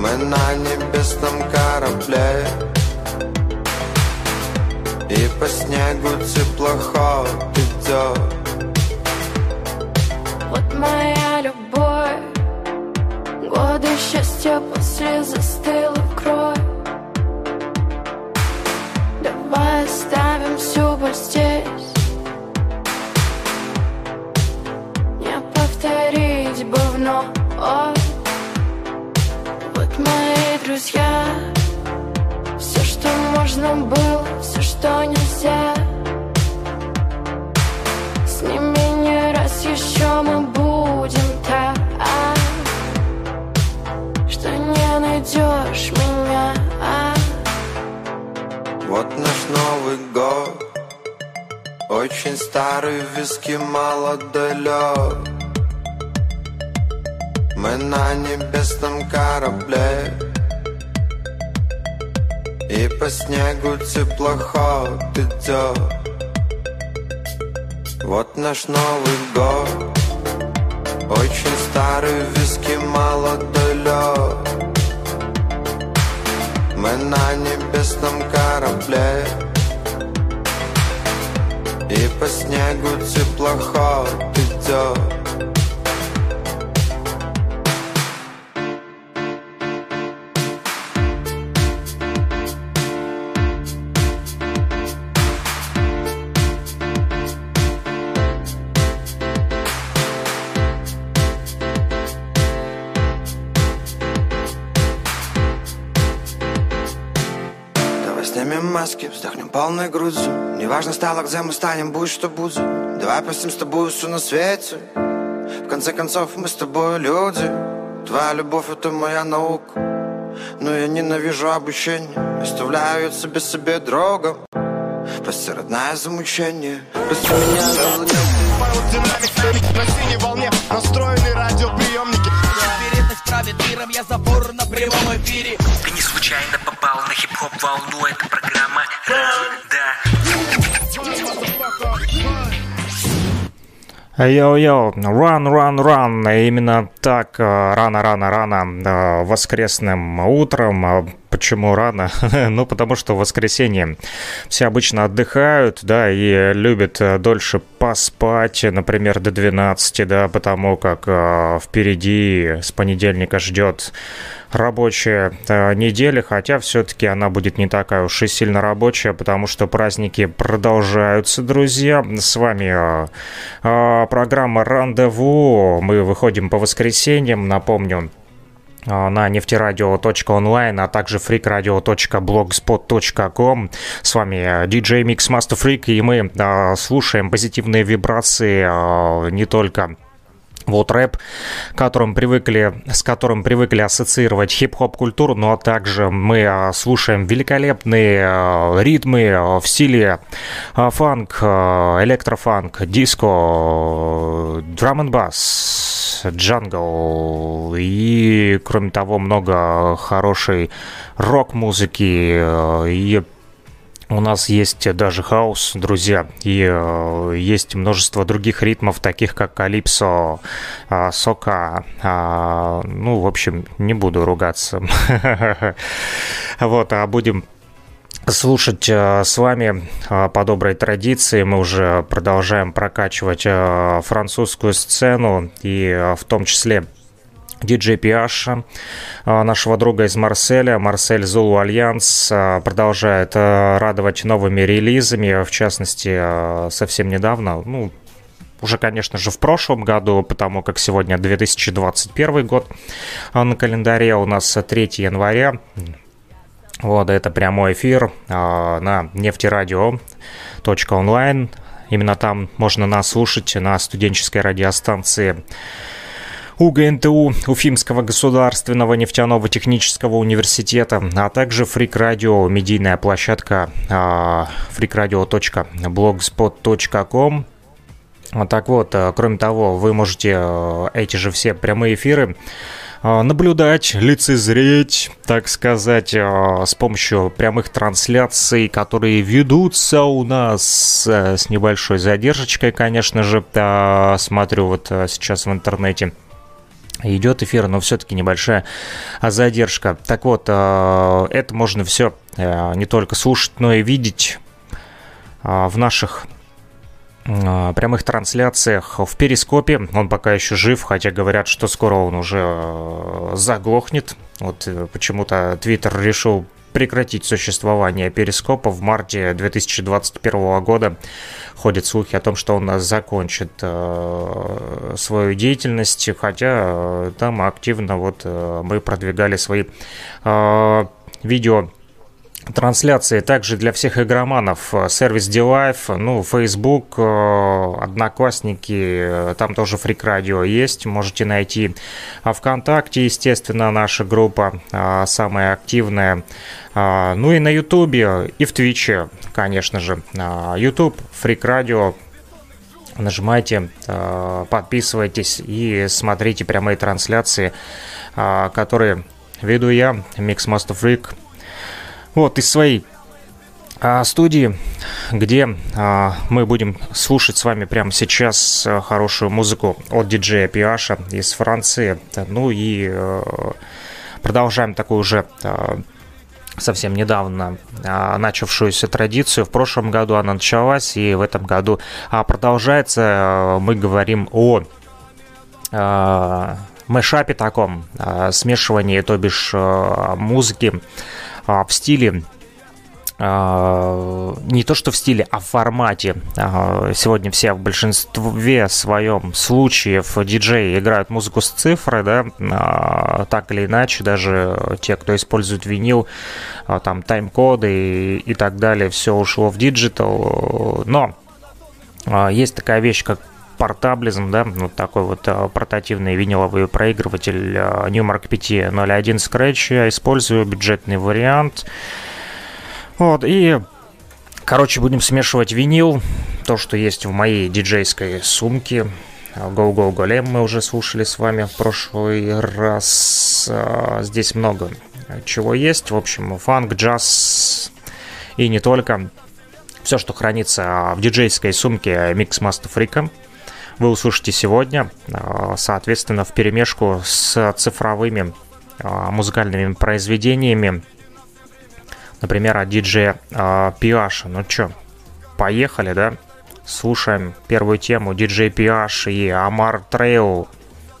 Мы на небесном корабле. И по снегу теплоход идет Вот моя любовь. Годы счастья после застыла кровь. Давай оставим всю боль здесь. Не повторить бы вновь можно было, все, что нельзя. С ними не раз еще мы будем так. Что не найдешь меня. Вот наш Новый год. Очень старый, виски мало далек Мы на небесном корабле И по снегу теплоход идет Вот наш Новый год. Очень старый, виски мало далек Мы на небесном корабле. И по снегу теплоход идет полной грудью. Неважно стало, где мы станем, будет что будет. Давай простим с тобой все на свете. В конце концов, мы с тобой люди. Твоя любовь — это моя наука. Но я ненавижу обучение. Оставляю себе себе дорогу Прости, родная, за мучение. Прости меня за Динамик на синей волне настроены радиоприемники Вероятность правит миром, я забор на прямом эфире Ты не случайно попал на хип-хоп волну. Это программа «Run», да Yo-yo, run, run, run. Именно так рано-рано-рано воскресным утром. Почему рано? ну, потому что в воскресенье все обычно отдыхают, да, и любят э, дольше поспать, например, до 12, да, потому как э, впереди с понедельника ждет рабочая э, неделя, хотя все-таки она будет не такая уж и сильно рабочая, потому что праздники продолжаются, друзья. С вами э, э, программа «Рандеву». Мы выходим по воскресеньям, напомню, на нефтерадио.онлайн, а также freakradio.blogspot.com. С вами диджей Микс Master Freak, и мы э, слушаем позитивные вибрации э, не только вот рэп, которым привыкли, с которым привыкли ассоциировать хип-хоп культуру, но также мы а, слушаем великолепные а, ритмы а, в стиле а, фанк, а, электрофанк, диско, драм н бас, джангл и, кроме того, много хорошей рок-музыки а, и у нас есть даже хаос, друзья, и э, есть множество других ритмов, таких как калипсо, э, сока. Э, ну, в общем, не буду ругаться. Вот, а будем слушать э, с вами э, по доброй традиции. Мы уже продолжаем прокачивать э, французскую сцену, и в том числе диджей Пиаша, нашего друга из Марселя. Марсель Зулу Альянс продолжает радовать новыми релизами, в частности, совсем недавно, ну, уже, конечно же, в прошлом году, потому как сегодня 2021 год на календаре, у нас 3 января. Вот, это прямой эфир на нефтерадио.онлайн. Именно там можно нас слушать на студенческой радиостанции УГНТУ Уфимского государственного нефтяного технического университета, а также Freak Radio, медийная площадка freakradio.blogspot.com. Так вот, кроме того, вы можете эти же все прямые эфиры наблюдать, лицезреть, так сказать, с помощью прямых трансляций, которые ведутся у нас с небольшой задержкой, конечно же. Смотрю вот сейчас в интернете идет эфир, но все-таки небольшая задержка. Так вот, это можно все не только слушать, но и видеть в наших прямых трансляциях в Перископе. Он пока еще жив, хотя говорят, что скоро он уже заглохнет. Вот почему-то Твиттер решил прекратить существование Перископа в марте 2021 года. Ходят слухи о том, что он закончит э, свою деятельность, хотя э, там активно вот э, мы продвигали свои э, видео трансляции также для всех игроманов. Э, сервис DLive, ну, Facebook, э, Одноклассники, э, там тоже Фрик Радио есть, можете найти. А ВКонтакте, естественно, наша группа самая активная. Ну и на Ютубе, и в Твиче, конечно же. YouTube, Фрик Радио, нажимайте, подписывайтесь и смотрите прямые трансляции, которые веду я, Mix Master Freak, вот, из своей а, студии, где а, мы будем слушать с вами прямо сейчас а, хорошую музыку от диджея Пиаша из Франции. Ну и а, продолжаем такую уже а, совсем недавно а, начавшуюся традицию. В прошлом году она началась, и в этом году а, продолжается. А, мы говорим о а, мэшапе таком, а, смешивании, то бишь музыки в стиле а, не то что в стиле, а в формате. А, сегодня все в большинстве своем случаев диджеи играют музыку с цифры, да, так или иначе, даже те, кто использует винил, там тайм-коды и, и так далее, все ушло в digital. Но есть такая вещь, как портаблизм, да, вот такой вот э, портативный виниловый проигрыватель э, Newmark 501 Scratch. Я использую бюджетный вариант. Вот, и Короче, будем смешивать винил, то, что есть в моей диджейской сумке. Go Go Golem мы уже слушали с вами в прошлый раз. Э, здесь много чего есть. В общем, фанк, джаз и не только. Все, что хранится в диджейской сумке Mix Master Freak вы услышите сегодня, а, соответственно, в перемешку с цифровыми а, музыкальными произведениями, например, от диджея PH а. Ну чё, поехали, да? Слушаем первую тему диджей PH и Амар Трейл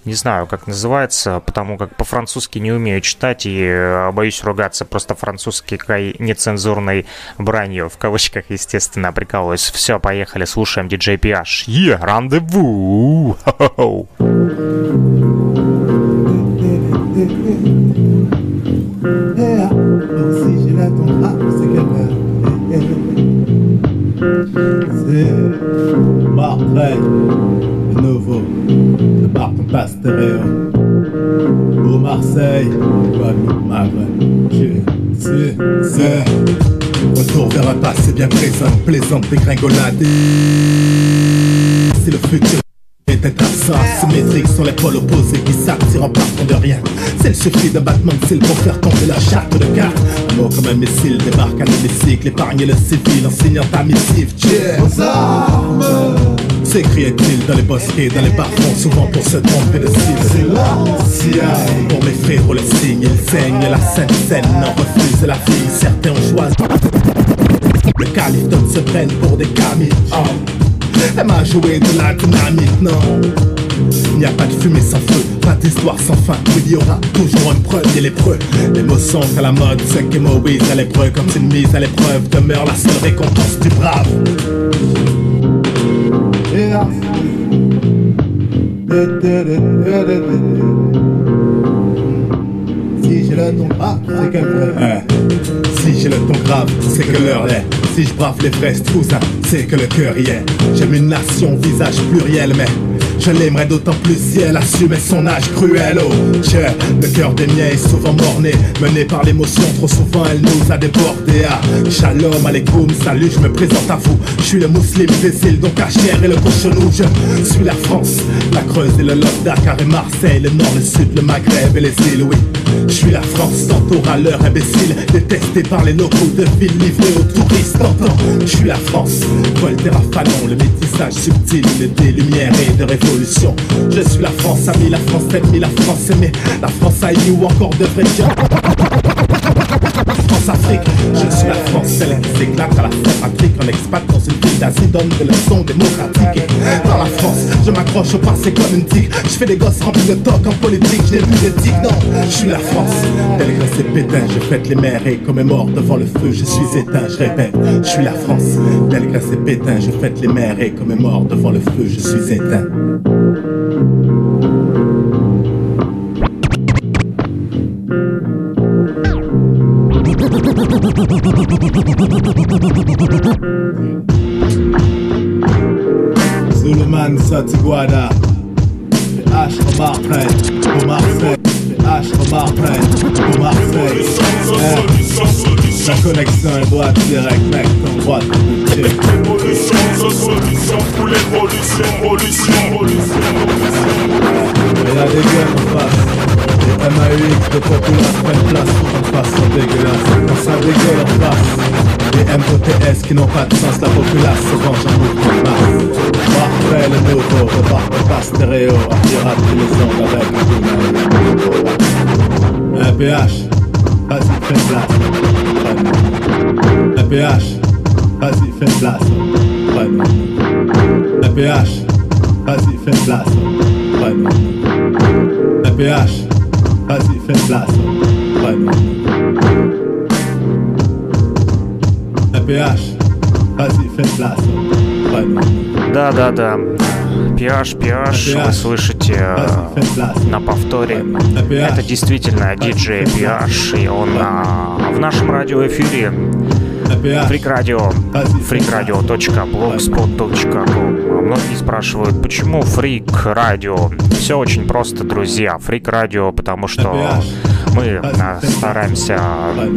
не знаю, как называется, потому как по-французски не умею читать и э, боюсь ругаться просто французской нецензурной бранью, в кавычках, естественно, прикалываюсь. Все, поехали, слушаем диджей PH. Е, рандеву! C'est pastéréo. Au Marseille, Guadeloupe, Maghreb, c'est, c'est. Retour vers un passé bien présent, plaisante dégringolade. C'est le futur était absent, symétrique sur les pôles opposés qui s'attirent en partant de rien. C'est le suffit d'un battement de cils pour faire tomber la charte de cartes. Un mot comme un missile débarque à l'hémicycle, épargner le civil en signant ta missive. Aux armes S'écriait-il dans les bosquets, dans les bas-fonds, souvent pour se tromper de cible. C'est l'ancien. Pour mes frères, le signe, ils saignent la sainte scène, en refuse la vie. Certains ont choisi. Le calife donne se prennent pour des camis. Oh. Elle m'a joué de la dynamite, non. Il n'y a pas de fumée sans feu, pas d'histoire sans fin. Il y aura toujours une preuve et l'épreuve. Les mots sont à la mode, c'est que Moïse à l'épreuve, comme une mise à l'épreuve, demeure la seule récompense du brave. Si j'ai le ton grave, c'est que Si j'ai le ton grave, c'est que l'heure est. Si je brave les fraises, tout ça, c'est que le cœur y est. J'aime une nation, visage pluriel, mais je l'aimerais d'autant plus si elle assumait son âge cruel. Oh, cher, le cœur des miens est souvent morné, mené par l'émotion. Trop souvent, elle nous a débordé. Ah, shalom, alaikum, salut, je me présente à vous. Je suis le musulman îles, donc chair et le cochonou. Je suis la France, la Creuse et le Lot, Dakar et Marseille, le Nord, le Sud, le Maghreb et les îles, oui. Je suis la France, tantôt râleur imbécile, détesté par les locaux de ville livrés aux touristes. T'entends Je suis la France, Voltaire à Fanon, le métissage subtil des lumières et de révolution. Je suis la France amie, la France ennemie, la France aimée, la France haïe ou encore de vrai France-Afrique, je suis la France, celle qui s'éclate à la Patrick en expat dans une ville d'Asie, donne des leçons démocratiques. Dans la France, je m'accroche au passé comme une tique. Je fais des gosses remplis de toc en politique, je n'ai plus d'éthique, non, je suis la France. Tel que c'est pétain, je fête les mers et mort devant le feu, je suis éteint, je répète, je suis la France. Tel que c'est pétain, je fête les mers et mort devant le feu, je suis éteint. Suleiman Satiguada H pour pour H pour pour. La connexion est droite direct mec, ton droite Évolution, solution pour l'évolution, évolution, évolution Il y a des gueules en face. Les MAUX de populace prennent place en façon dégueulasse. Quand ça dégueule en face. Les MOTS qui n'ont pas de sens La populace se venge en mouvement Parfait le nouveau Repartent pas stéréo pirate les ondes avec un Un PH Vas-y fais place Un PH Vas-y fais place Un PH Vas-y fais place Un PH Vas-y, fais place. Vraiment. PH. Vas-y, fais place. Vraiment. Да-да-да. PH, PH, вы слышите э, на повторе. Это действительно диджей PH, и он в нашем радиоэфире фрик-радио, freakradio.blogspot.com Многие спрашивают, почему фрик-радио? Все очень просто, друзья. Фрик-радио, потому что мы стараемся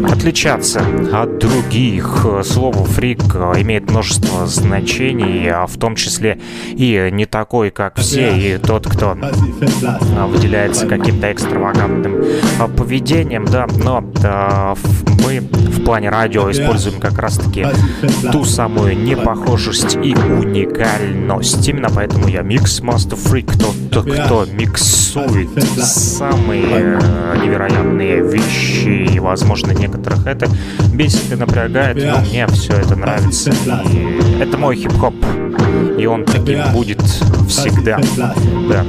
отличаться от других. Слово «фрик» имеет множество значений, а в том числе и не такой, как все, и тот, кто выделяется каким-то экстравагантным поведением, да, но мы в плане радио используем как раз-таки ту самую непохожесть и уникальность. Именно поэтому я Микс Master Freak, тот, кто миксует самые невероятные вещи, и, возможно, некоторых это бесит и напрягает, но мне все это нравится. И это мой хип-хоп, и он таким будет всегда. Да.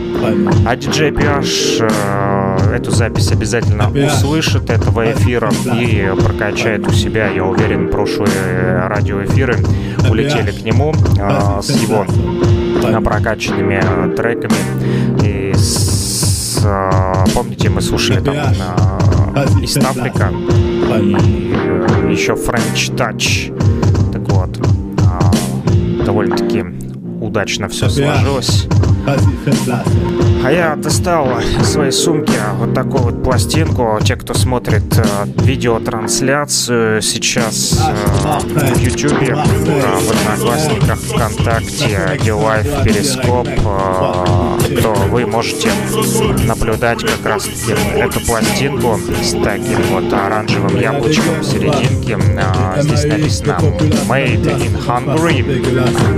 А диджей PH э, эту запись обязательно услышит этого эфира и прокачает у себя, я уверен, прошлые радиоэфиры. Улетели к нему э, с его прокачанными э, треками и с, помните, мы слушали там East Africa и еще French Touch. Так вот, довольно-таки удачно все сложилось. А я достал из своей сумки вот такую вот пластинку. Те, кто смотрит э, видеотрансляцию сейчас э, в YouTube, э, в Одноклассниках, ВКонтакте, Дилайф, Перископ, э, то вы можете наблюдать как раз эту пластинку с таким вот оранжевым яблочком в серединке. Э, здесь написано Made in Hungary,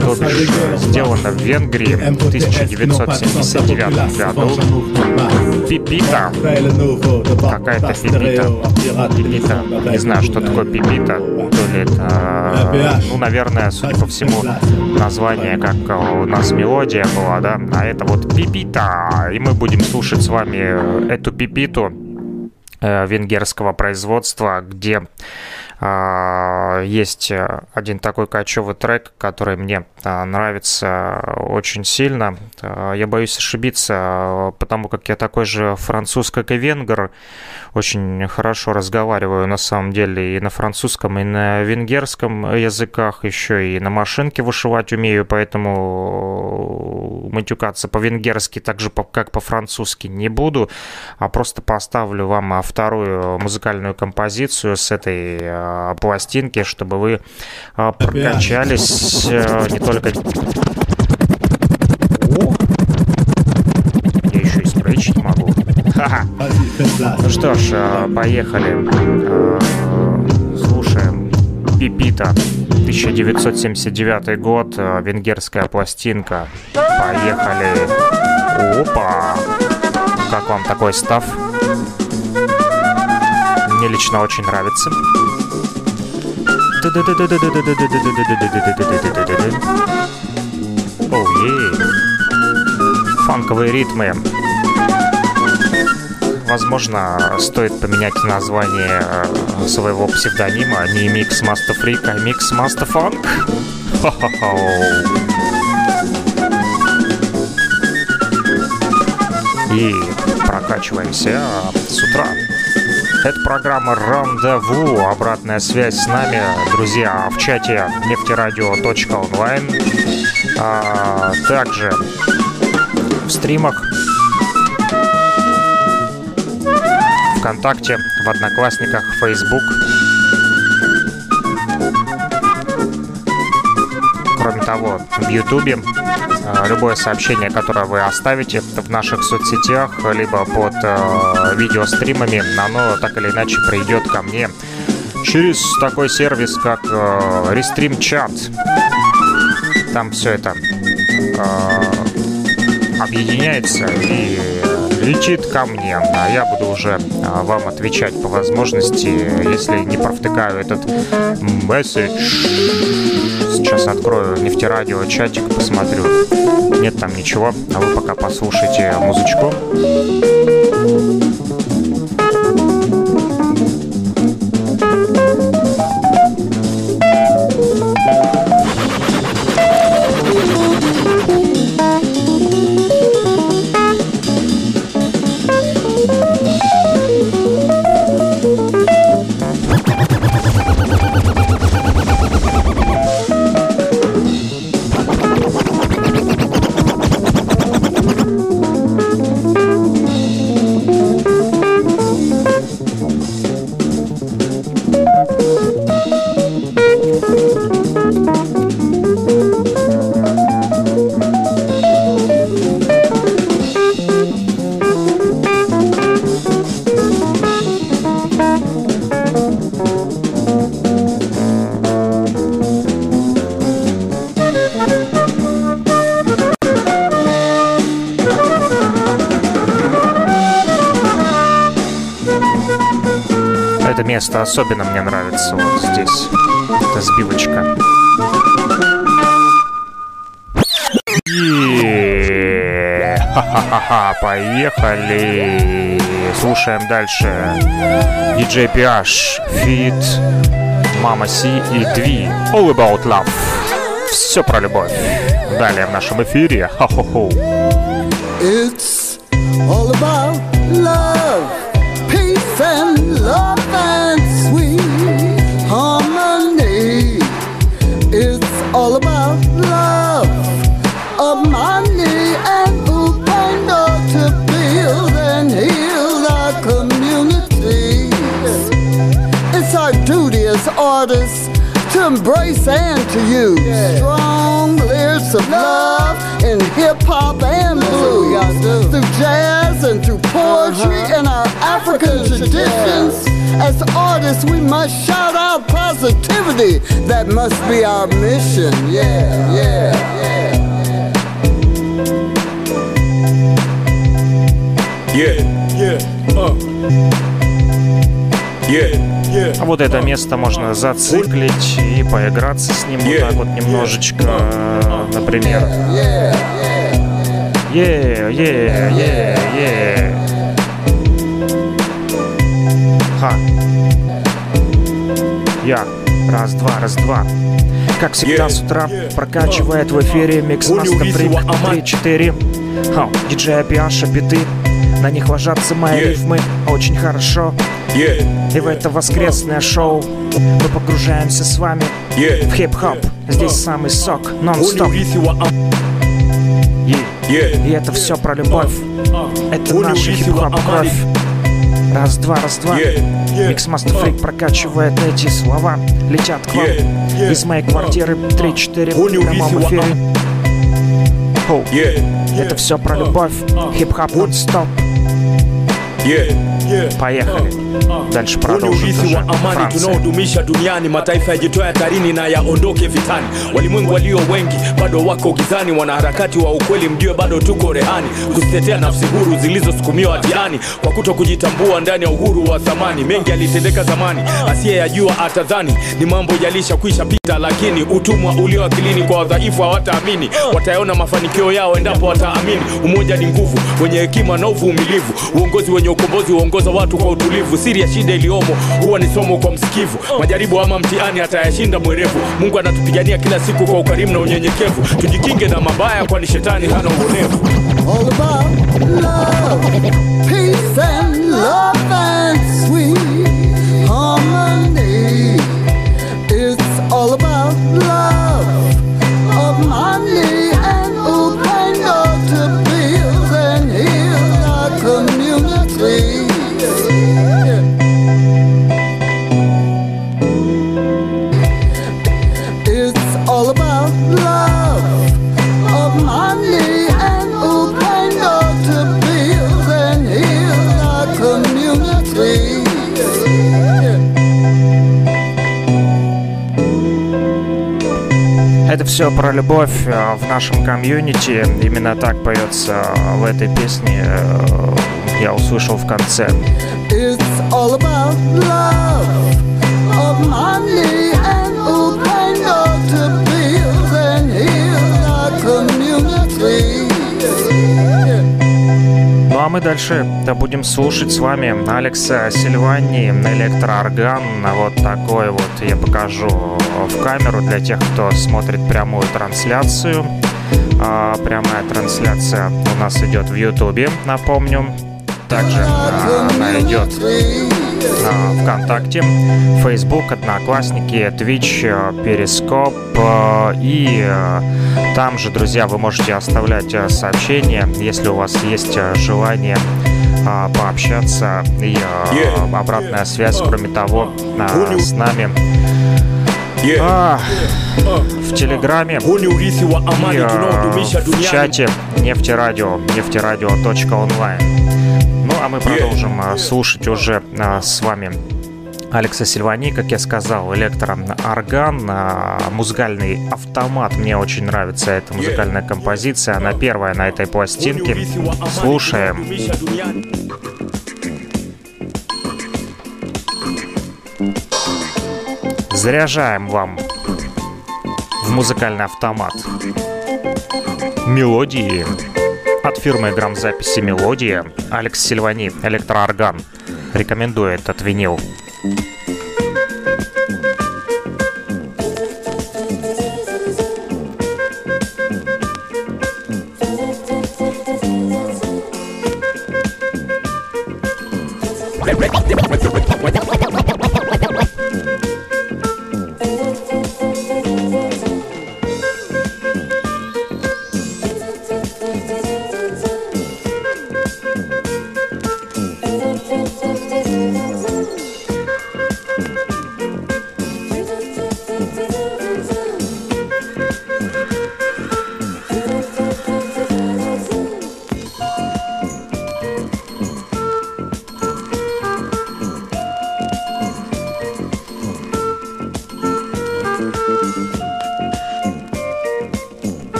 то бишь сделано в Венгрии в 1979 году. Пипита. Какая-то пипита. Пипита. Не знаю, что такое пипита. То ли это, ну, наверное, судя по всему, название, как у нас мелодия была, да? А это вот пипита. И мы будем слушать с вами эту пипиту э, венгерского производства, где есть э, один такой кочевый трек, который мне а, нравится очень сильно. А, я боюсь ошибиться, потому как я такой же француз, как и венгер. Очень хорошо разговариваю на самом деле и на французском, и на венгерском языках, еще и на машинке вышивать умею, поэтому матюкаться по-венгерски так же, как по-французски не буду, а просто поставлю вам вторую музыкальную композицию с этой пластинки, чтобы вы прокачались э, не только... Я еще и спрейчить могу. Ну что ж, э, поехали. Э, Слушаем Пипита. 1979 год, э, венгерская пластинка. Поехали. Опа! Как вам такой став? Мне лично очень нравится. Оу. Фанковые ритмы. Возможно, стоит поменять название э, своего псевдонима. Не Mix Masta Freak, а Mix Masta Funk. И прокачиваемся с утра. Это программа «Рандеву». Обратная связь с нами, друзья, в чате нефтерадио.онлайн. А также в стримах ВКонтакте, в Одноклассниках, Facebook. Кроме того, в Ютубе любое сообщение, которое вы оставите в наших соцсетях, либо под э, видеостримами, оно так или иначе придет ко мне через такой сервис, как э, Restream Chat. Там все это э, объединяется и летит ко мне, а я буду уже а, вам отвечать по возможности, если не провтыкаю этот месседж. Сейчас открою нефтерадио чатик, посмотрю. Нет там ничего, а вы пока послушайте музычку. Место особенно мне нравится вот здесь. Это сбивочка. Ха-ха-ха, поехали. Слушаем дальше. DJ PH, Fit, Мама Си и Дви. All About Love. Все про любовь. Далее в нашем эфире. Ха-хо-хо. It's all about love, embrace and to use strong lyrics of love in hip hop and blues, through jazz and through poetry and our African traditions. As artists, we must shout out positivity. That must be our mission. Yeah, yeah, yeah. Yeah, yeah, uh. Yeah, yeah. А вот это место можно зациклить и поиграться с ним вот так вот немножечко, например. Yeah, е, е, е. Ха. Я. Раз, два, раз, два. Как всегда с утра прокачивает в эфире Микс Master Freak 3-4. Ха, диджей Апиаша, биты. На них ложатся мои Yeah. рифмы очень хорошо. Yeah, И в это воскресное шоу мы погружаемся с вами yeah, в хип-хоп. Здесь самый сок, нон-стоп. Yeah. И это все про любовь. Это Ули наша хип-хоп Амаль. кровь. Раз, два, раз, два. Yeah, yeah. Mix Master Freak прокачивает эти слова. Летят к вам Yeah, yeah. из моей квартиры 3-4 Ули в прямом эфире. Yeah, Это все про любовь. Хип-хоп нон-стоп. Поехали. Дальше Huu ni продолжим. urithi уже. wa amani Франция. tunaodumisha duniani, mataifa yajitoe hatarini na yaondoke vitani. Walimwengu walio wengi bado wako gizani, wanaharakati wa ukweli mjue bado tuko rehani, kuzitetea nafsi huru zilizosukumiwa hatiani kwa kuto kujitambua ndani ya uhuru wa thamani. Mengi yalitendeka zamani, asiyeyajua atadhani ni mambo yalishakwisha pita, lakini utumwa ulio akilini kwa wadhaifu hawataamini. Watayaona mafanikio yao endapo wataamini. Umoja ni nguvu, wenye hekima na uvumilivu, uongozi wenye ukombozi huongoza watu kwa utulivu. Siri ya shida iliyomo huwa ni somo kwa msikivu. Majaribu ama mtihani atayashinda mwerevu. Mungu anatupigania kila siku kwa ukarimu na unyenyekevu. Tujikinge na mabaya, kwani shetani hana uonevu. all about все про любовь э, в нашем комьюнити. Именно так поется в этой песне. э, Я услышал в конце. It's all about love дальше да, будем слушать с вами Алекса Сильвани, электроорган. Вот такой вот я покажу в камеру для тех, кто смотрит прямую трансляцию. А, прямая трансляция у нас идет в Ютубе, напомню. Также а, она идет ВКонтакте, Facebook, Одноклассники, Twitch, э, Перископ. э, И э, там же, друзья, вы можете оставлять сообщения, если у вас есть желание пообщаться и обратная связь, кроме того, с нами. А, в Телеграме и в чате нефтерадио, нефтерадио.онлайн. А мы продолжим э, слушать уже э, с вами Алекса Сильвани, как я сказал, электроорган, э, музыкальный автомат. Мне очень нравится эта музыкальная композиция. Она первая на этой пластинке. Слушаем. Заряжаем вам в музыкальный автомат мелодии фирмы грамзаписи «Мелодия» Алекс Сильвани, электроорган. Рекомендую этот винил.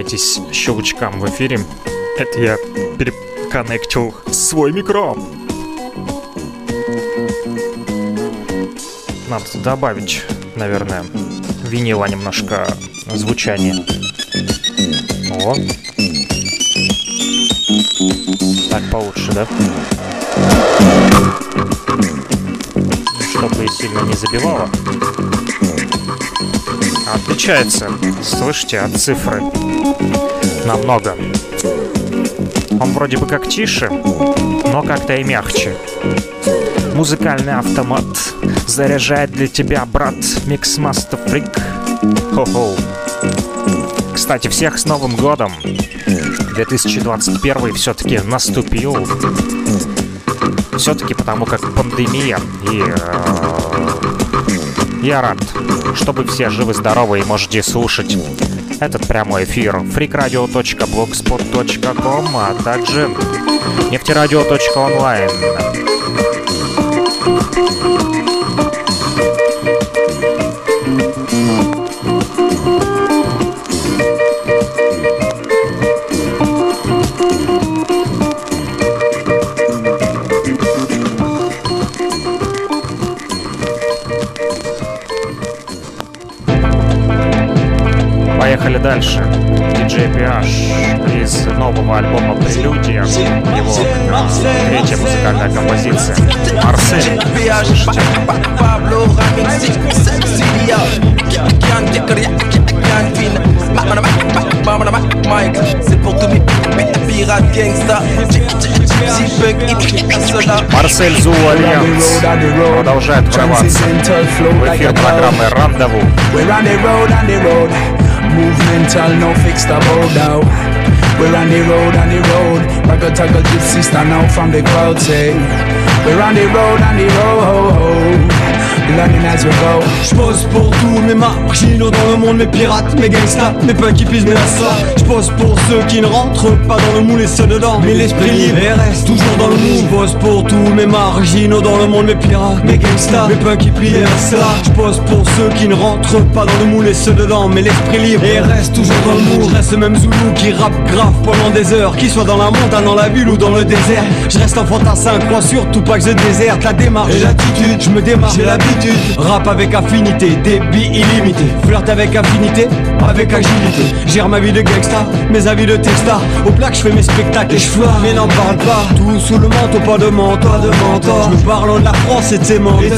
Не пугайтесь щелчкам в эфире. Это я переконнектил свой микро. Надо добавить, наверное, винила немножко звучания. О. Так получше, да? Чтобы сильно не забивало. Отличается, слышите, от цифры. Намного. Он вроде бы как тише, но как-то и мягче. Музыкальный автомат заряжает для тебя, брат, Mix Master Freak. Хо-хо. Кстати, всех с Новым годом! 2021 все-таки наступил. Все-таки потому как пандемия и э, я рад, чтобы все живы-здоровы и можете слушать этот прямой эфир freakradio.blogspot.com, а также нефтерадио.онлайн. Поехали дальше. Диджей PH из нового альбома «Прелюдия». Его третья музыкальная композиция. Марсель. Марсель Зу Альянс продолжает врываться в эфир программы «Рандеву». Movemental, no fixed about out. We're on the road, on the road. Ragga tagga gypsy stand out from the crowd, say. We're on the road, on the road. Learning as we go. J'pose pour tous mes marginaux dans le monde, mes pirates, mes gangsters, mes punky mes ça. J'pose pour ceux qui ne rentrent pas dans le moule et ceux dedans. Mais l'esprit libre et reste toujours dans le moule. J'pose pour tous mes marginaux dans le monde, mes pirates, mes gangsters, mes punky et ça. J'pose pour ceux qui ne rentrent pas dans le moule et ceux dedans. Mais l'esprit libre et reste toujours dans le moule. Reste ce même Zoulou qui rappe grave pendant des heures. Qu'il soit dans la montagne, dans la ville ou dans le désert. Je reste un fantassin, crois surtout pas que je déserte la démarche et l'attitude. Je me démarre, j'ai l'habitude. Rap avec affinité, débit illimité. Flirt avec affinité, avec agilité. Gère ma vie de gangsta, mes avis de texta. Au plaque, je fais mes spectacles et je Mais n'en parle pas, tout sous le manteau, pas de mentor, de mentor. Je me parle de la France et de ses menteurs.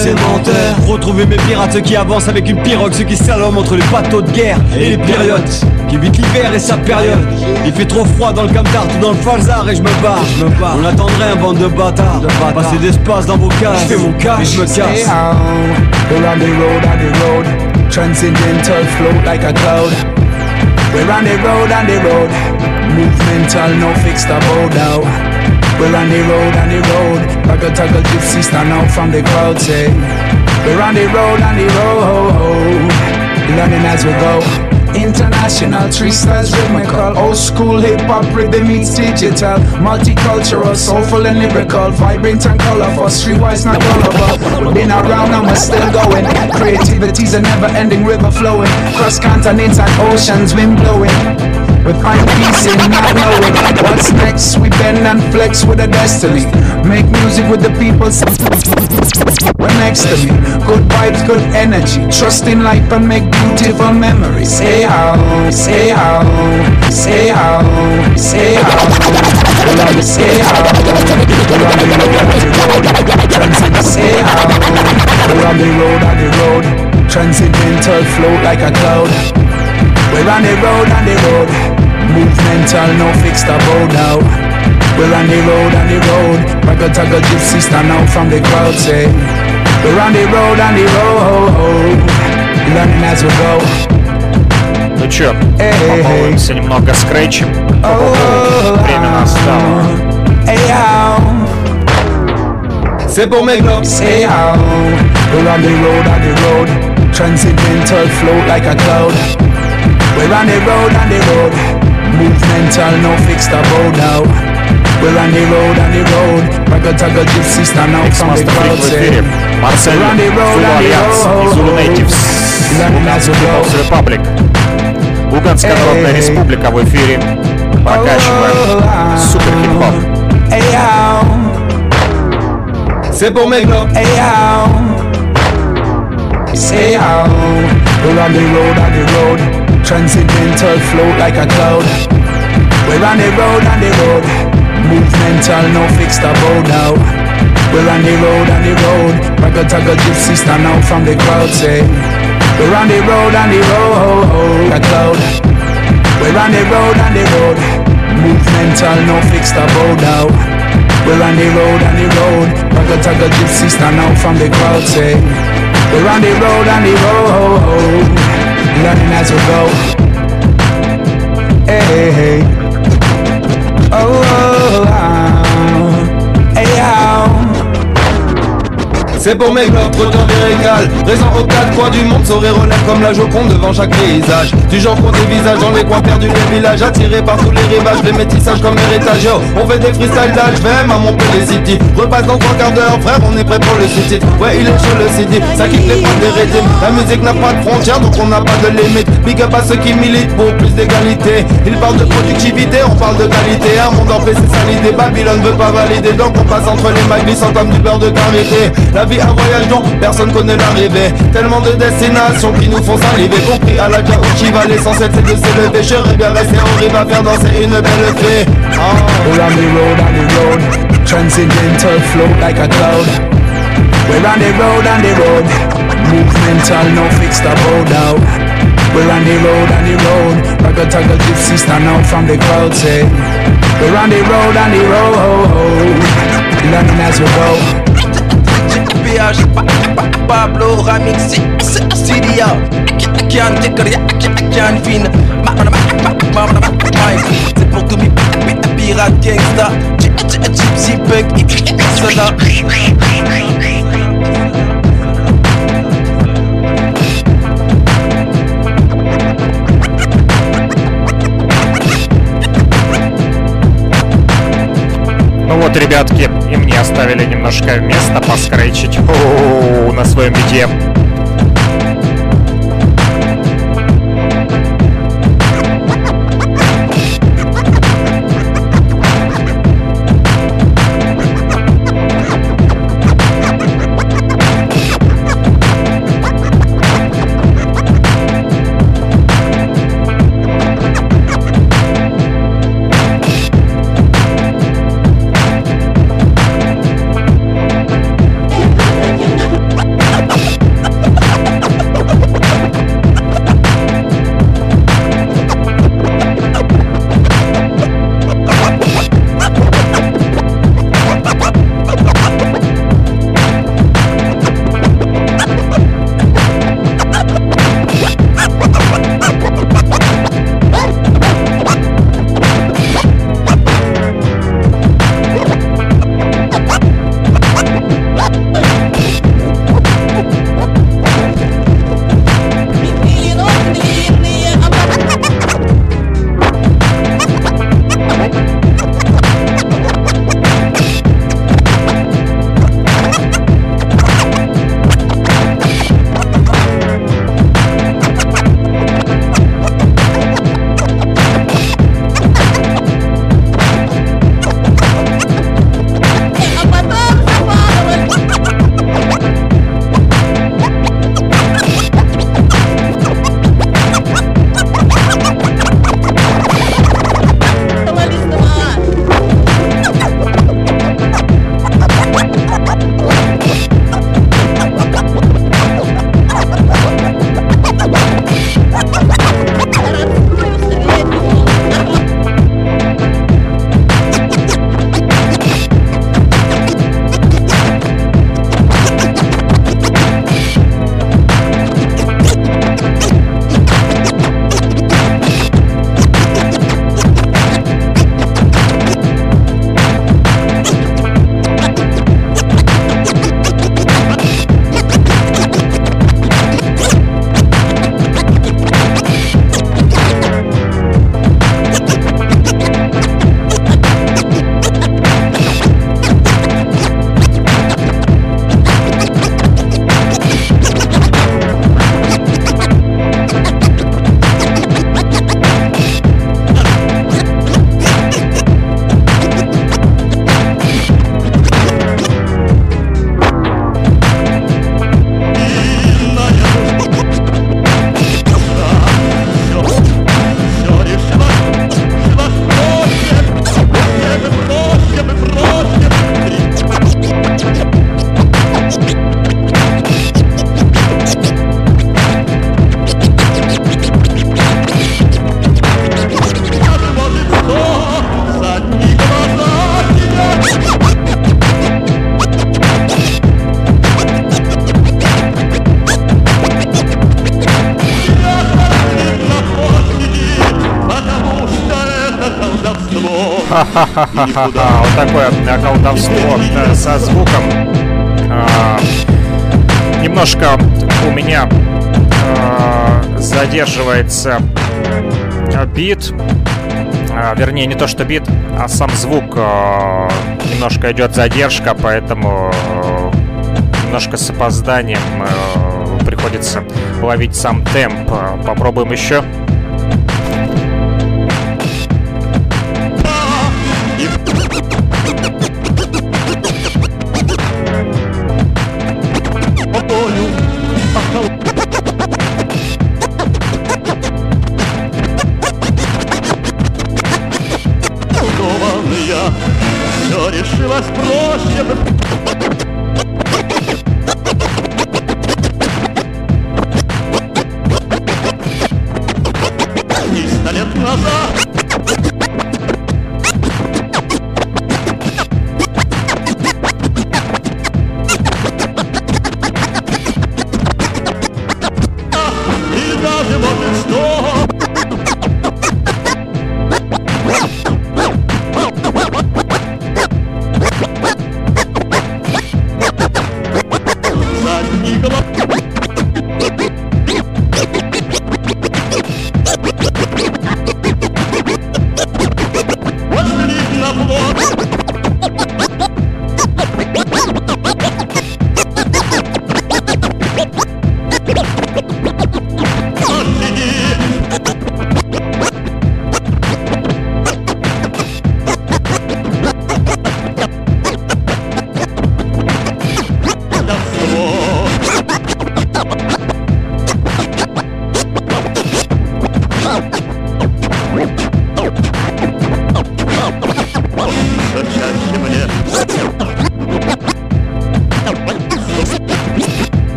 Retrouver mes pirates, ceux qui avancent avec une pirogue, ceux qui salomment entre les bateaux de guerre et les périodes. Qui vite l'hiver et sa période. Il fait trop froid dans le Camtar, tout dans le Falzar et je me barre. Je me barre. On attendrait un bande de bâtards. De bâtards. Passer d'espace dans vos cases. Je fais mon cash et je me casse. We're on the road, on the road. Transcendental float like a cloud. We're on the road, on the road. Movemental, no fixed about out. We're on the road, on the road. Ragga tagga gypsy stand out from the crowd, say. We're on the road, on the road. Learning as we go. International, three styles rhythmical. Old school hip-hop rhythm meets digital. Multicultural, soulful and lyrical. Vibrant and colorful, streetwise not gullible. Been around and we're still going. Creativity's a never-ending river flowing. Cross continents and oceans, wind blowing we find peace in not knowing what's next. We bend and flex with a destiny. Make music with the people. We're next to me. Good vibes, good energy. Trust in life and make beautiful memories. Say how, say how, say how, say how. Say how. Say how. We're on the road, on the road. Transcendental float like a cloud. We're on the road, on the road. Movemental, no fixed about out. We're on the road, on the road. Ragga tagga gypsy stand out from the crowd, say. We're on the road, on the road. Learning as we go. Ну чё, побалуемся немного скретчем. Время настало. C'est pour mes globes, say how We're on the road, on the road Transcendental float like a cloud We're on the road, on the road Movemental, no fixed about now We're on the road, on the road Ragga tagga gypsy stand out from the crowd say Марсель We're on the road, Зулу on the Альянс и Зулу road Нейтивс. Луганский People's Republic. Луганская Народная Республика в эфире. Прокачиваем супер хип-хоп. Hey how C'est pour mes globes, hey how Say how we're on the road, on the road, transcendental float like a cloud. We're on the road, on the road, movemental, no fixed abode now. We're on the road, on the road, ragga tagga gypsy stand out from the crowd. Say we're on the road, on the road, a cloud. We're on the road, on the road, movemental, no fixed abode now. We're on the road, on the road, ragga tagga gypsy stand out from the crowd. Say. We're on the road, on the road, learning as we go. Hey, hey, hey. Oh, oh, C'est pour mes globes, retour des régales Présent aux quatre coins du monde, sourire lèvres comme la Joconde devant chaque paysage. Du genre qu'on des visages dans les coins perdus des villages Attirés par tous les rivages, les métissages comme héritage. Yo, on fait des freestyles même à Montpellier City. Repasse dans trois quarts d'heure, frère, on est prêt pour le city. Ouais, il est chaud le city, ça quitte les points des rythmes La musique n'a pas de frontières, donc on n'a pas de limite. Big up à ceux qui militent pour plus d'égalité. Ils parlent de productivité, on parle de qualité. Un monde en paix, c'est ça l'idée, Babylone veut pas valider Donc on passe entre les mailles glissant comme du beurre de karité La un voyage dont personne connaît l'arrivée. Tellement de destinations qui nous font saliver. Compris à la va l'essentiel c'est de s'élever. Je bien rester en rive à faire danser une belle fée. Oh. We're on the road, on the road. Transcendental float like a cloud. We're on the road, on the road. Movemental, no fixed abode out We're on the road, on the road. Ragga tagga gypsy stand out from the crowd say. We're on the road, on the road. Learning as we go voyage pa pa Pablo Ramix Sidia Akian Tekari Akian Fin C'est pour tous mes pirates gangsta Gypsy Punk Soda Ну вот, ребятки, и мне оставили немножко места поскречить на своем виде. Вот такое колдовство э, со звуком. А, немножко у меня а, задерживается бит. А, вернее, не то что бит, а сам звук. Немножко идет задержка, поэтому немножко с опозданием приходится ловить сам темп. Попробуем еще.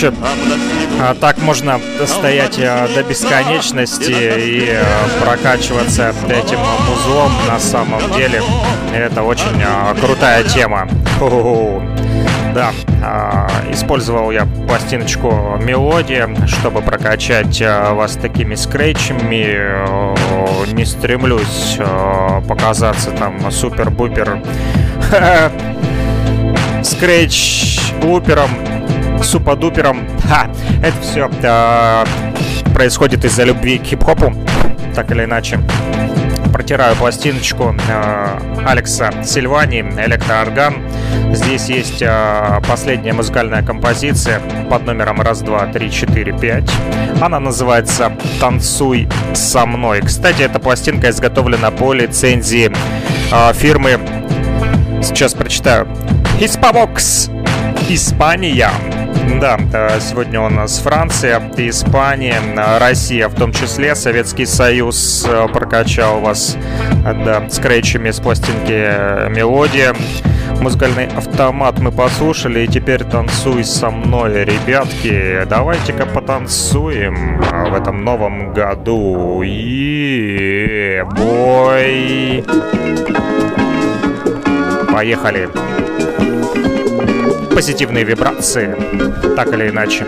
Снегу а, так можно стоять а, до бесконечности и а, прокачиваться этим музлом на самом деле. Это очень крутая тема. Да, использовал я пластиночку мелодия, чтобы прокачать вас такими скретчами. Не стремлюсь показаться там супер-бупер скретч лупером супадупером. Ха! Это все происходит из-за любви к хип-хопу, так или иначе. Протираю пластиночку э, Алекса Сильвани, электроорган. Здесь есть э, последняя музыкальная композиция под номером раз, два, три, четыре, пять. Она называется «Танцуй со мной». Кстати, эта пластинка изготовлена по лицензии э, фирмы Сейчас прочитаю. Hispavox. Испания. Да, э, сегодня у нас Франция, Испания, э, Россия, в том числе Советский Союз э, прокачал вас, да, скретчами с пластинки «Мелодия». Музыкальный автомат мы послушали, и теперь танцуй со мной, ребятки. Давайте-ка потанцуем в этом новом году. И бой. Поехали. Позитивные вибрации, так или иначе.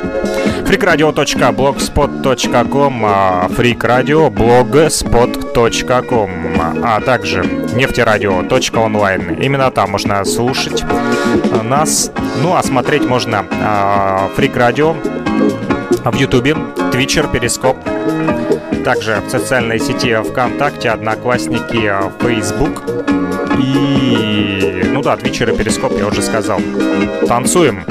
freakradio.blogspot.com freakradio.blogspot.com а также нефтерадио.онлайн. Именно там можно слушать нас. Ну, а смотреть можно а, Freak Radio в Ютубе, Твичер, Перископ. Также в социальной сети ВКонтакте, Одноклассники, Facebook. И, ну да, Твичер и Перископ, я уже сказал. Танцуем.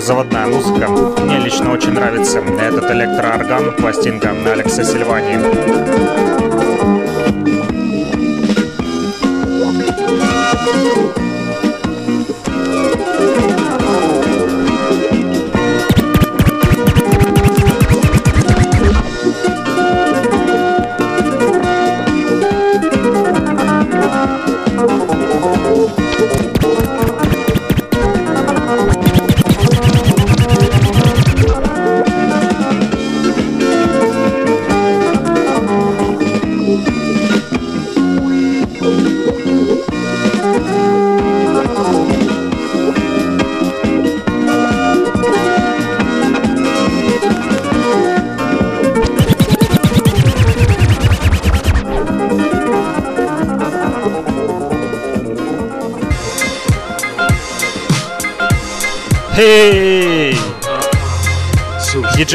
Заводная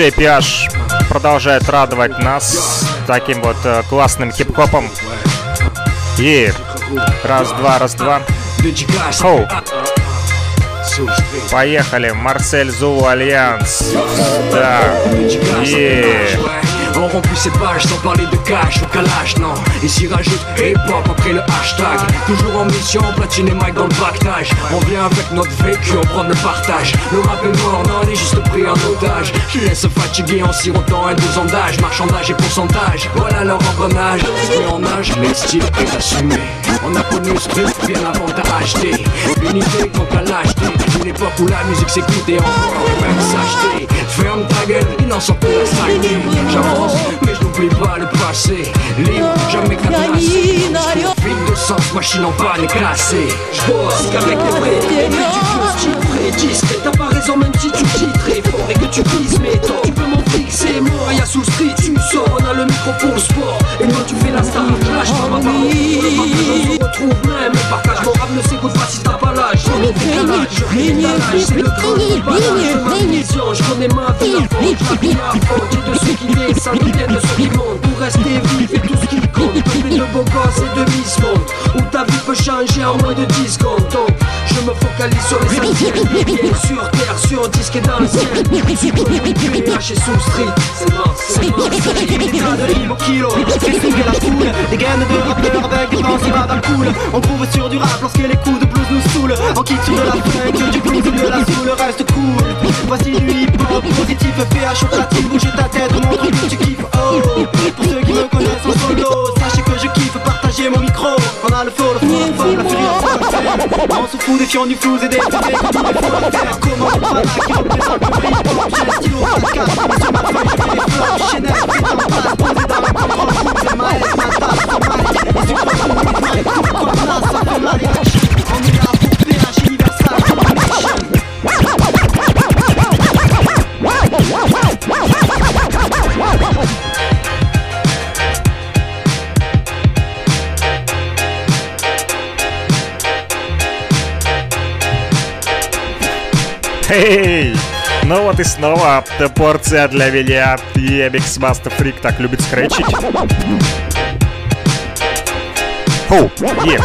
Диджей Пиаш продолжает радовать нас таким вот э, классным хип-хопом. И раз-два, раз-два. Хоу. Поехали, Марсель Зулу Альянс. Да. Yeah. On remplit ces pages sans parler de cash ou calage, non. Ici rajoute hip-hop après le hashtag. Toujours en mission, platine et mic dans le pactage. On vient avec notre vécu, on prend le partage. Le rap est mort, non, on est juste pris en otage. Je laisse fatiguer en sirotant un deux ans d'âge. Marchandage et pourcentage, voilà leur engrenage. Mais en âge, les styles est assumé. On a connu ce truc bien avant d'acheter Une idée contre la lâcheté Une époque où la musique s'écoutait encore et même s'acheter Ferme ta gueule, il n'en sort plus la saleté J'avance, mais je n'oublie pas le passé. Libre, jamais cadenassé Vide de sens, machine en panne classée. Je bosse qu'avec les vrais. Du vieux titré Discret, t'as pas raison même si tu titrais Fort et que tu vises mes temps M'en fixer, moi y'a sous street Tu sonnes à le micro pour le sport. Et moi tu fais la star, lâche pas ma parole je se retrouve même partage mon rap ne s'écoute pas si t'as pas l'âge. J'en ai je ris d'âge C'est le de ma vision. Je connais ma vie je à fond J'ai de ceux qui descendent, qui viennent de ceux qui montent Pour rester vif et tout ce qui compte Peuplé de beaux gosses et de Miss Monde Où ta vie peut changer en moins de 10 secondes. Donc je me focalise sur l'essentiel Bien sur terre, sur disque et dans le ciel. Sous C'est de gaines de On trouve sur du rap lorsque les coups de blues nous saoulent. On quitte sur de la funk, du blues ou de la soul. Reste cool. Voici du hip hop positif, PH platine. Bouge ta tête, montre que tu kiffes. Oh, pour ceux qui me connaissent en solo Sachez que je kiffe partager mon micro alla från och från för att fria Någon som for ifrån ju froze det till dig Komma upp alla kroppar som en fri pop Känns gråtackad som att följa med i flow Känner en anpass på sitt arm Har hotet med armen, dans på marken I situationen i maj Kommer nasa för varje Эй! Ну вот и снова порция для меня. И Mixmaster Freak так любит скретчить. Хоу, е.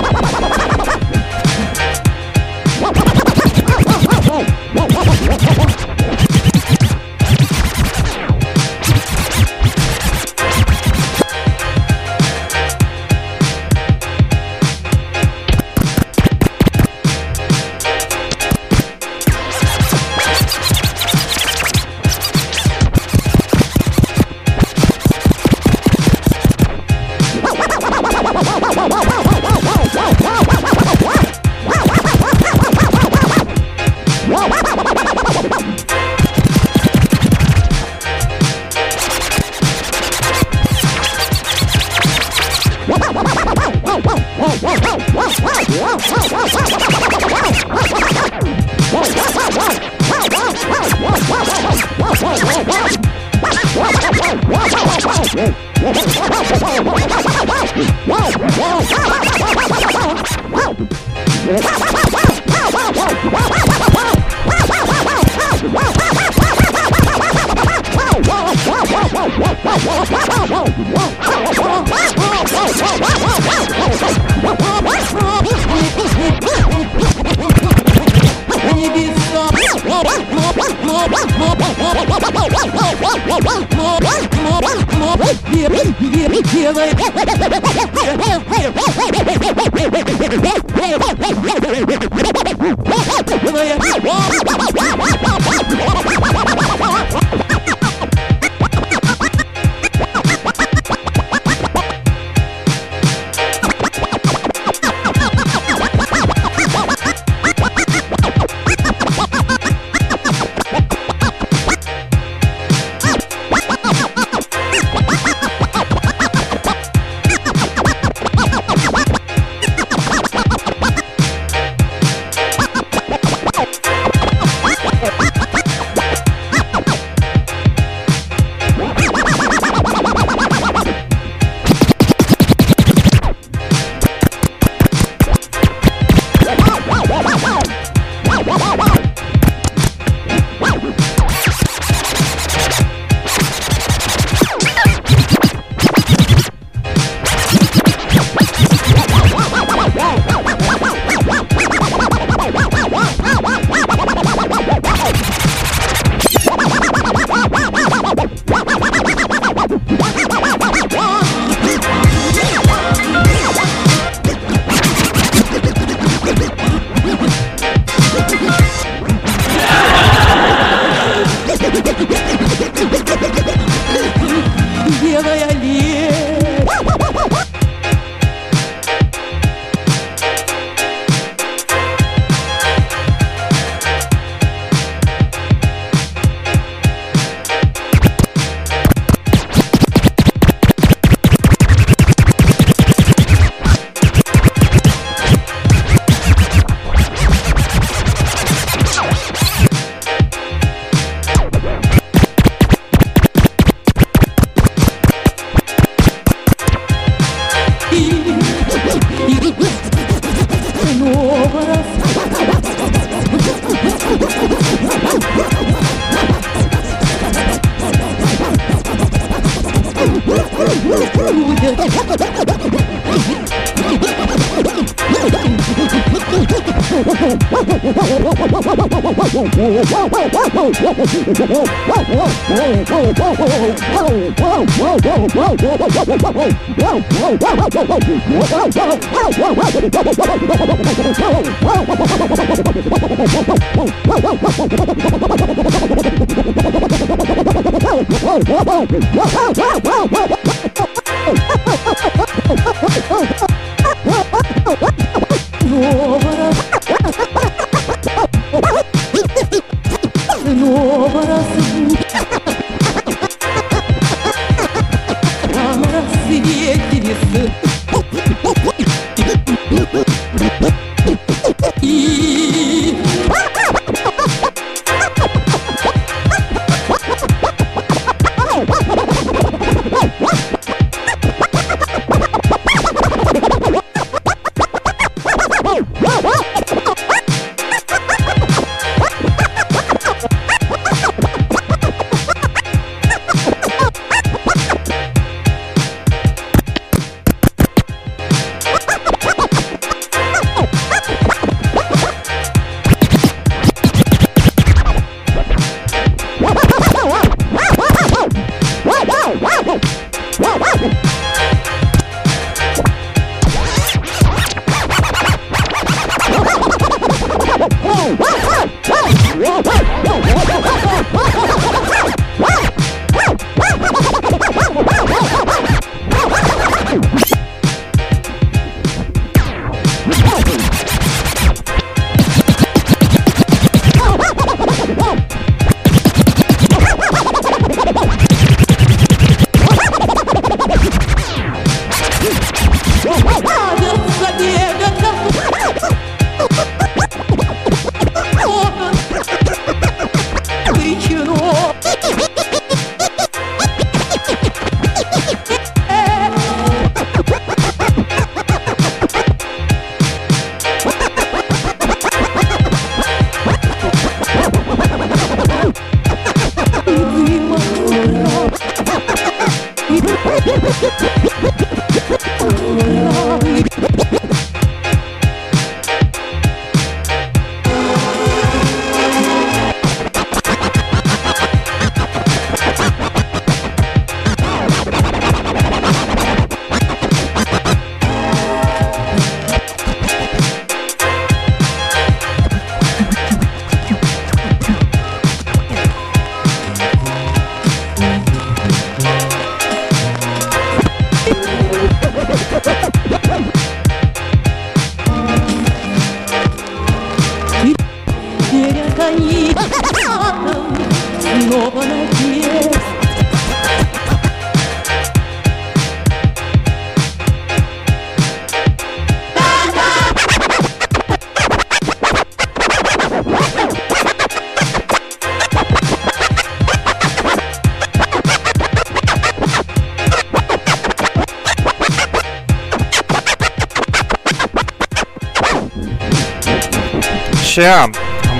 Ща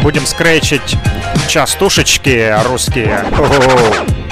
будем скретчить частушечки русские. Хо-хо-хо. Но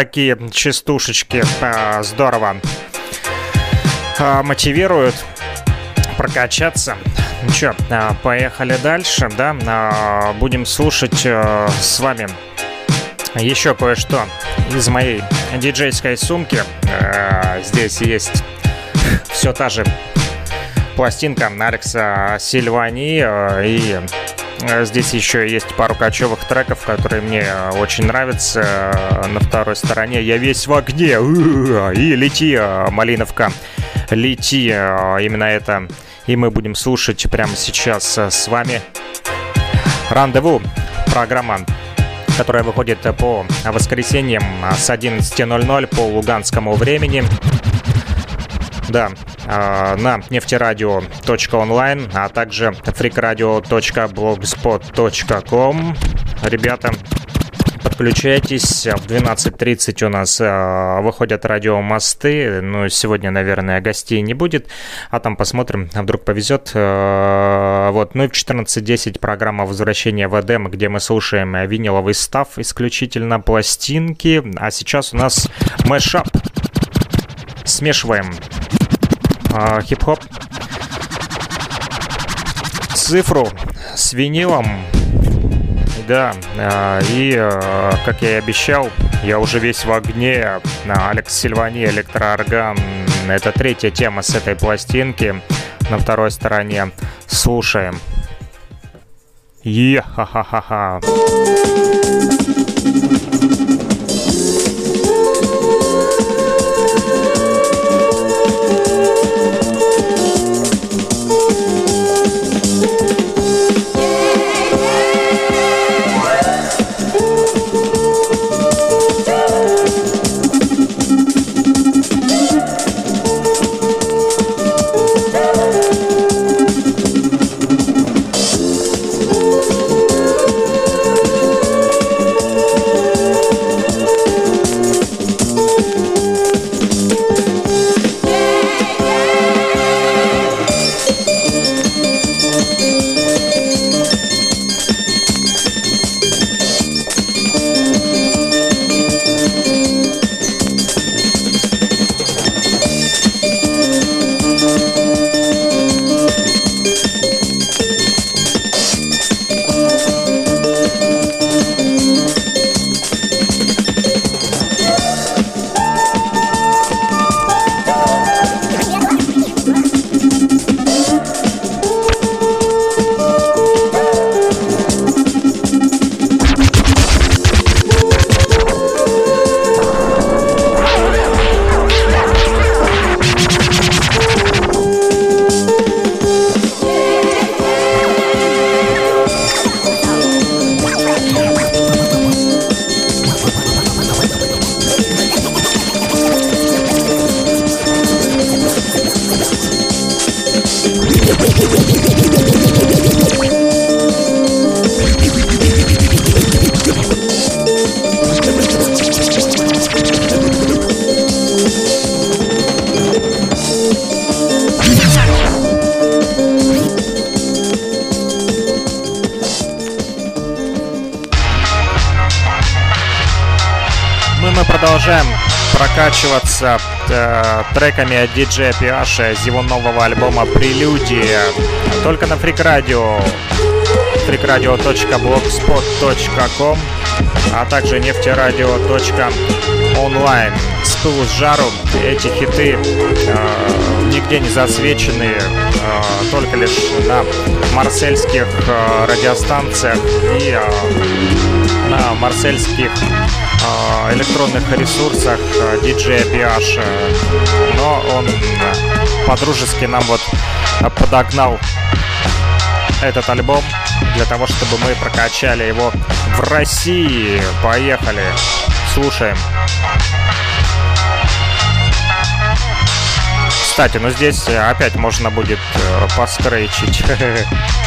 такие частушечки. а, Здорово. А, Мотивируют прокачаться. Ну чё, а, поехали дальше, да? Будем слушать с вами еще кое-что из моей диджейской сумки. Здесь есть все та же пластинка Алекса Сильвани и Здесь еще есть пару кочевых треков, которые мне э, очень нравятся. Э, На второй стороне «Я весь в огне» и «Лети, э, Малиновка, лети». Именно это и мы будем слушать прямо сейчас с вами. Рандеву. Программа которая выходит по воскресеньям с 11.00 по луганскому времени. Да, на нефтерадио.онлайн, а также freakradio.blogspot.com. Ребята, подключайтесь. В 12.30 у нас э, выходят радиомосты. Ну, сегодня, наверное, гостей не будет. А там посмотрим, а вдруг повезет. Э, вот. Ну и в 14.10 программа «Возвращение в Эдем», где мы слушаем виниловый став, исключительно пластинки. А сейчас у нас мэшап. Смешиваем э, хип-хоп, цифру с винилом. да. А, И, э, как я и обещал, я уже весь в огне. А, Алекс Сильвани, электроорган. Это третья тема с этой пластинки. На второй стороне слушаем. Е-ха-ха-ха-ха. Треками от диджея Пиаша из его нового альбома «Прелюдия». Только на Freak Radio freakradio.blogspot.com а также нефтерадио.онлайн. С пылу с жару эти хиты э, нигде не засвечены, э, только лишь на марсельских э, радиостанциях и э, на марсельских э, электронных ресурсах э, PH. э, Но он э, по-дружески нам вот подогнал этот альбом для того, чтобы мы прокачали его в России. Поехали, слушаем. Кстати, ну здесь э, опять можно будет э, поскрейчить.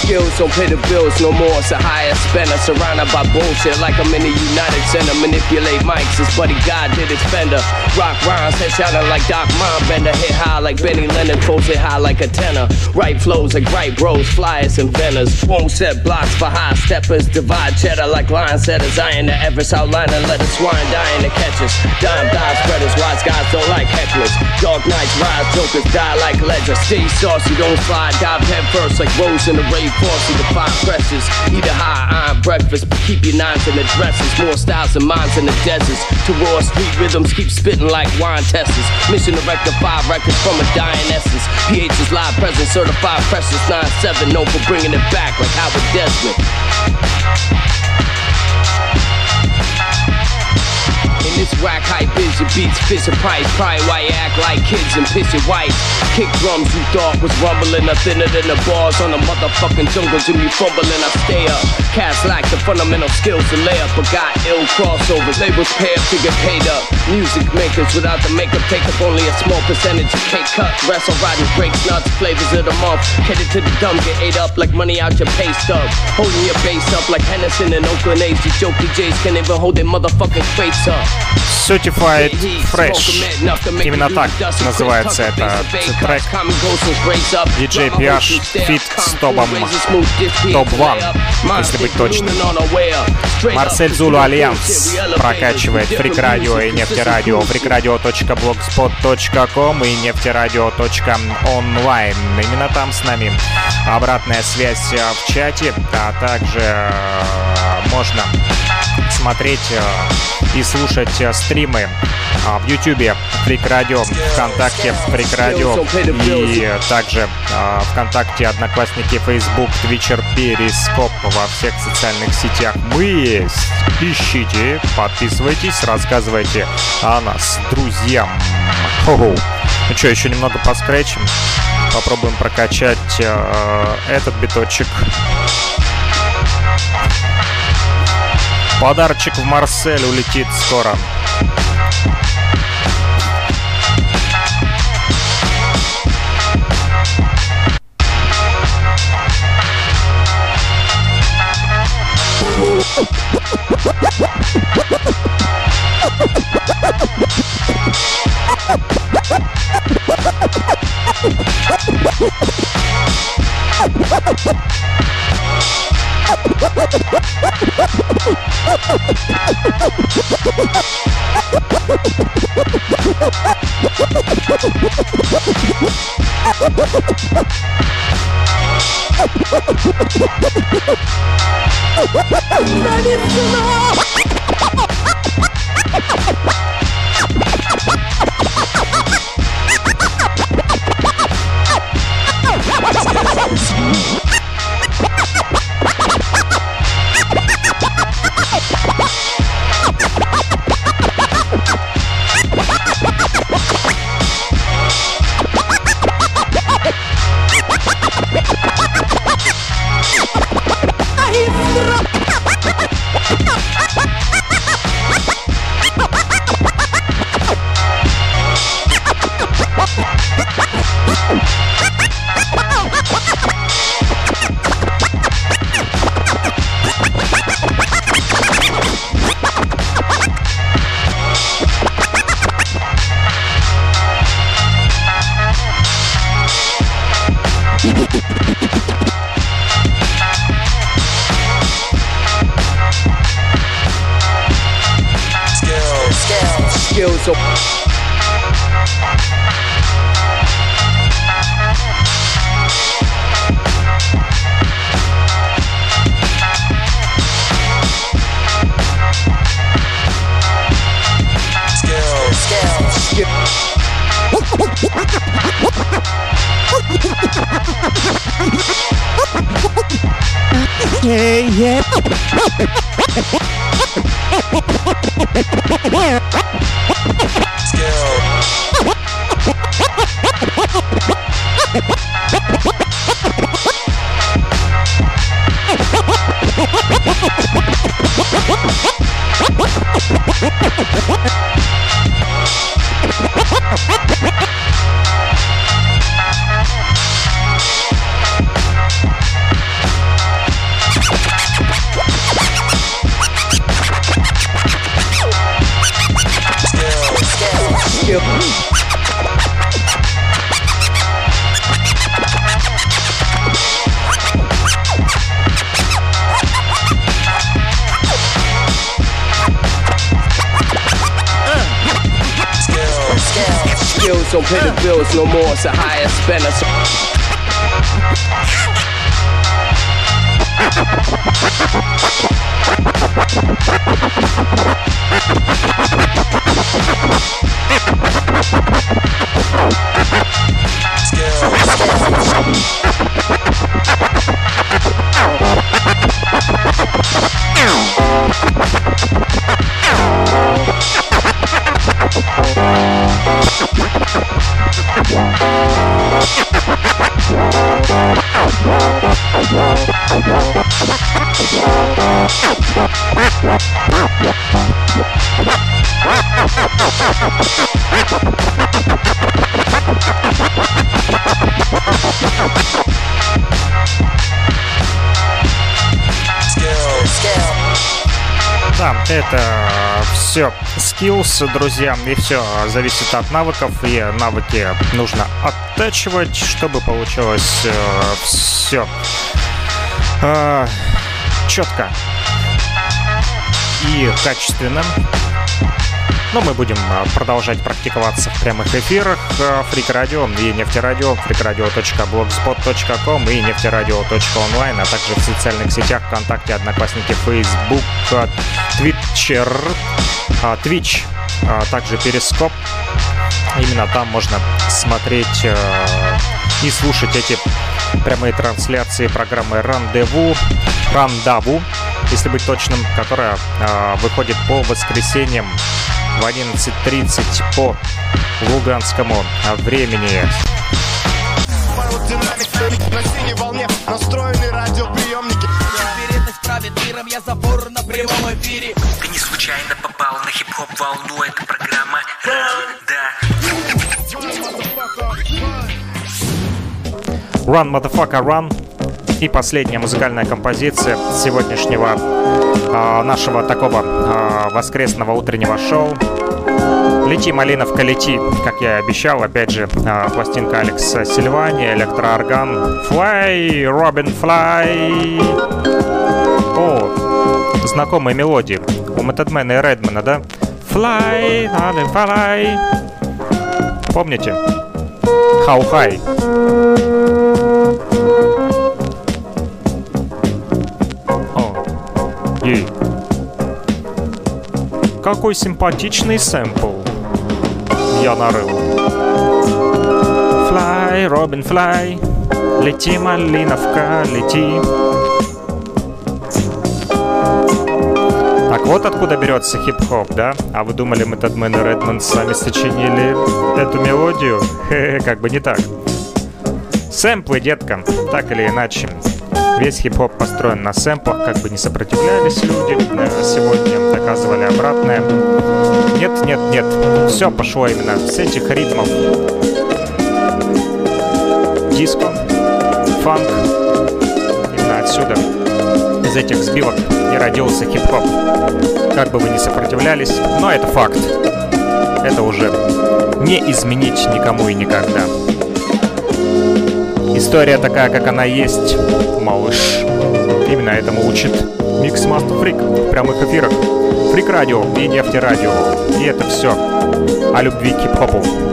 Skills don't pay the bills no more. It's a higher spender surrounded by bullshit like I'm in the United Center. Manipulate mics, his buddy God did his fender. Rock rhymes, head shouting like Doc Bender. Hit high like Benny Leonard, pulls it high like a tenor. Right flows like right bros, flyers and vendors. Won't set blocks for high steppers. Divide cheddar like line setters. I Iron the Everest and let a swine die in the catches. Dime die spreaders, wise guys don't like hecklers. Dark nights rise, jokers die like ledger. Stay saucy, don't slide, dive head first like Rose in the rave Farsi. The five presses, eat a high iron breakfast, but keep your nines in the dresses. More styles and minds in the deserts. To raw street rhythms, keep spitting like wine testers. Mission to rectify records from a dying essence. PH is live present, certified precious 9-7, known for bringing it back like Howard Desmond. In this whack hype is your beats, fish a price. Probably why you act like kids and piss your white. Kick drums you thought was rumbling, are thinner than the bars on the motherfucking jungle. You fumbling, I stay up. Cats lack the fundamental skills to lay up, but got ill crossovers. Labels pay up to get paid up. Music makers without the makeup take up only a small percentage of cake cut. Wrestle riding breaks, nuts, flavors of the month. Headed to the dumb, get ate up like money out your pay stub. Holding your base up like Henderson and Oakland A's. These jokey J's can't even hold their motherfucking face up. Certified Fresh. Именно так называется это трек. DJ PH feat. с Топом Топ-1, если быть точным. Марсель Зулу Альянс прокачивает Фрик Радио и Нефтерадио, freakradio.blogspot.com и нефтерадио.онлайн. Именно там с нами обратная связь в чате, а также э, можно смотреть э, и слушать э, стримы а, в YouTube Фрик Радио, ВКонтакте Фрик Радио и также а, ВКонтакте, Одноклассники, Facebook, Твичер, Перископ во всех социальных сетях. Мы есть. Ищите, подписывайтесь, рассказывайте о нас друзьям. Хо-хо. Ну что, еще немного поскречим. Попробуем прокачать э, этот биточек. Подарочек в Марсель улетит скоро. Benim sana So. yeah, yeah. Yeah. Pay the bills no more. It's a higher spender. So Да, это все skills, друзья, и все зависит от навыков, и навыки нужно оттачивать, чтобы получилось э, все э, четко и качественно. Но мы будем а, продолжать практиковаться в прямых эфирах Фрик Радио и Нефтерадио, freakradio.blogspot.com и нефтерадио.онлайн, а также в социальных сетях ВКонтакте, Одноклассники, Facebook, Twitcher, Twitch, а также Перископ. Именно там можно смотреть а, и слушать эти прямые трансляции программы «Рандеву», «Рандаву», если быть точным, которая выходит по воскресеньям в 11.30 по луганскому времени. На синей волне настроены радиоприемники Вероятность правит миром, я забор на прямом эфире Ты не случайно попал на хип-хоп волну, это программа да Run, motherfucker, run. И последняя музыкальная композиция сегодняшнего э, нашего такого э, воскресного утреннего шоу. Лети, Малиновка, лети, как я и обещал, опять же, э, пластинка Алекса Сильвани, электроорган Fly, Робин Fly. О, знакомые мелодии у Методмена и Редмана, да? Fly, Робин Fly. Помните? How High. Ей. Какой симпатичный сэмпл я нарыл. Fly, Робин, fly, лети, малиновка, лети. Так вот откуда берется хип-хоп, да? А вы думали, мы Тедмен и Редман сами сочинили эту мелодию? Хе-хе, как бы не так. Сэмплы, детка, так или иначе. Весь хип-хоп построен на сэмплах, как бы не сопротивлялись люди э, сегодня, доказывали обратное. Нет, нет, нет, все пошло именно с этих ритмов. Диско, фанк, именно отсюда, из этих сбивок и родился хип-хоп. Как бы вы не сопротивлялись, но это факт. Это уже не изменить никому и никогда. История такая, как она есть, малыш. Именно этому учит Микс Master Freak в прямых эфирах. Фрик Радио и Нефти Радио. И это все о любви к хип-хопу.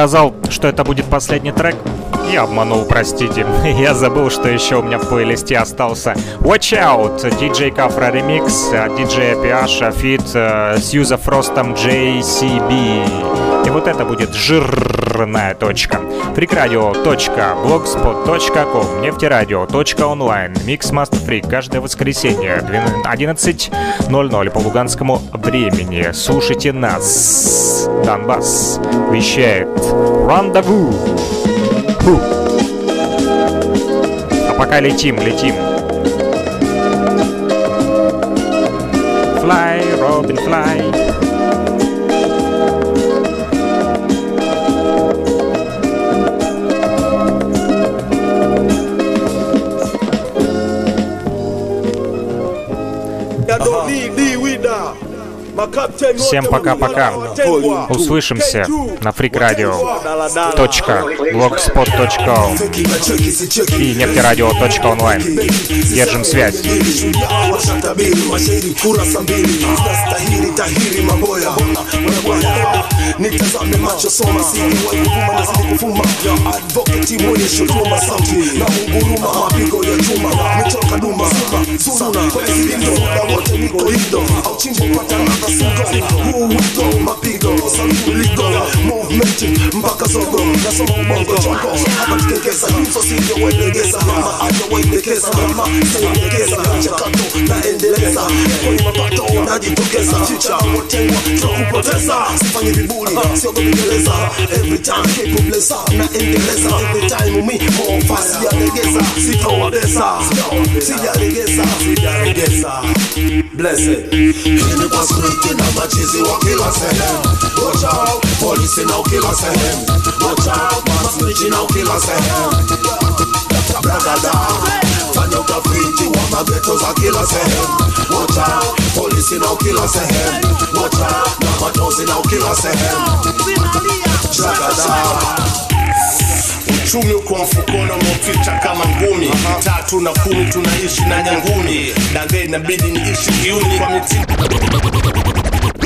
Сказал, что это будет последний трек. Я обманул, простите. Я забыл, что еще у меня в плейлисте остался Watch Out, DJ Kafra Remix, DJ Apiasha, Fit, с Юза Фростом JCB. И вот это будет жирная точка. freakradio.blogspot.com нефтерадио.онлайн Микс Master Freak каждое воскресенье 11.00 по луганскому времени. Слушайте нас. Донбасс вещает Рандеву. Фу. А пока летим, летим. Fly, Robin, fly. Всем пока-пока. Услышимся на freakradio.blogspot.com и нефтерадио.онлайн. Держим связь. nitazame macho soma sikiwai kuvuma na zidi kufuma advocate mwonyesho tuma sauti na unguruma mapigo ya chuma michoka duma zuma zuna kwenye zilindo na wote niko lindo au chimbo pata sugory Who we go, matigo, sanguligo Movementy, mbaka sogo, na sobą bongo Ciągo, habać tekesa, co si jołe dekesa Mama, a jołe dekesa, mama, sejo dekesa Kacia kato, naendeleza, pojma pato, najitokeza Chicha, motengwa, trochu potesa Sifanye viburi, siogo vigeleza Every time, kipu blesa, naendeleza Every time, umi, more fast, sijalegeza Sitoa desa, sijalegeza, sijalegeza Blessed, hini kwa skrutu Chicken and a cheesy what kill us ahem Watch out, police now kill us ahem Watch out, mass snitching now kill us ahem Bragada, fan out the fridge, you want my ghettos a kill us ahem Watch out, police now kill us ahem Watch out, number thousand now kill us ahem Bragada uchumi uko mfukoni umeficha kama ngumi. Tatu na kumi tunaishi na nyangumi. Na inabidi niishi kiuni kwa miti.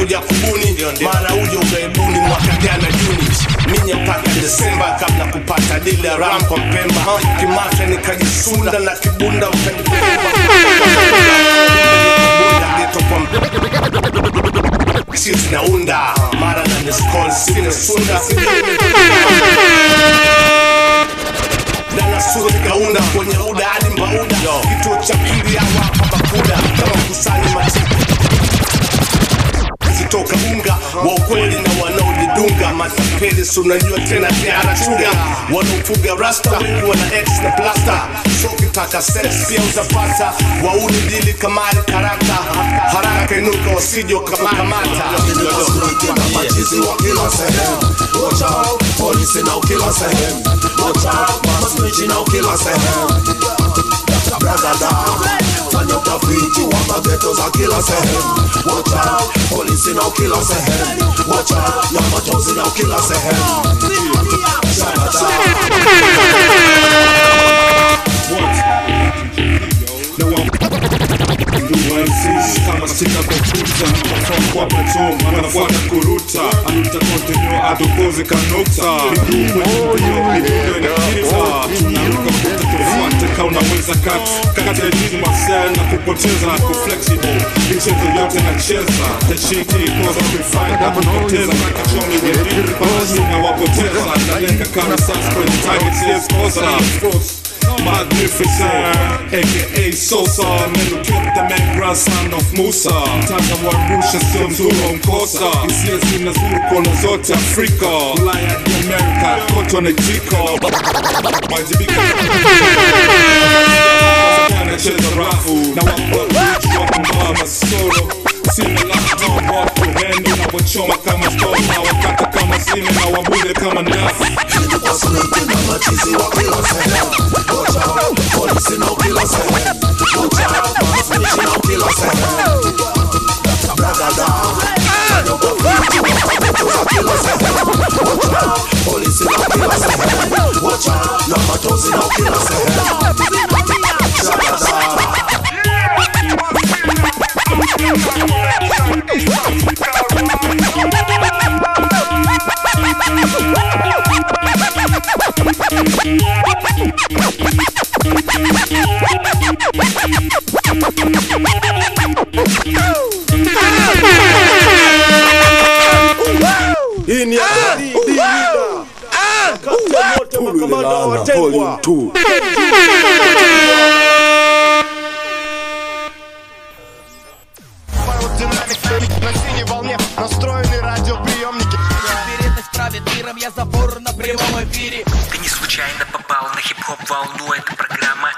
Kuja kubuni mara uje ugaibuni mwaka jana juni. Minye mpaka desemba kabla kupata dili ya ram kwa mpemba kimata nikajisunda na kibunda sio mara na niskol sina danasuri kaunda kwenye uda hadi mbauda kituo cha pili awapa bakuda kama kusani matiku zitoka unga wa ukweli na wanaojidunga. Matapeli sunajua tena tearachunga wanaofuga rasta wengi wana x na plasta. Sokitaka sex pia utapata. Wauni dili kamari karata. Haraka inuka wasijo kamakamata machizi wa kila sehemu out polisi na kila sehemu. watch out yourself. Brother down, turn up the feet, you want kill yourself. Watch out, police now kill yourself. Watch out, your matos now kill yourself. What? No one. Sehemu kama kat kati ya jini masel na kupoteza na kuflexible michezo yote nacheza tashiti koza kuifanya na kupoteza na kachomi wedi basi nawapoteza nalenga kama sasa kwenye target yes koza Magnificent, aka Sosa Meloketa man grandson of Musa Mtaka wa Arusha sio mzuri wa mkosa Hisia zinazuru kona zote Afrika Ulaya hadi Amerika, kote wanajika Wajibika Anacheza rafu Na na wachoma kama Na wakata kama sime na kama nafu sehemu si no kilo se Watch out, si no kilo se Bragada No go Police no kilo se Lucha, police no kilo se Lucha, no matosi no kilo se синей волне настроены радиоприемники правит миром, я забор на прямом эфире Ты не случайно попал на хип-хоп волну, это программа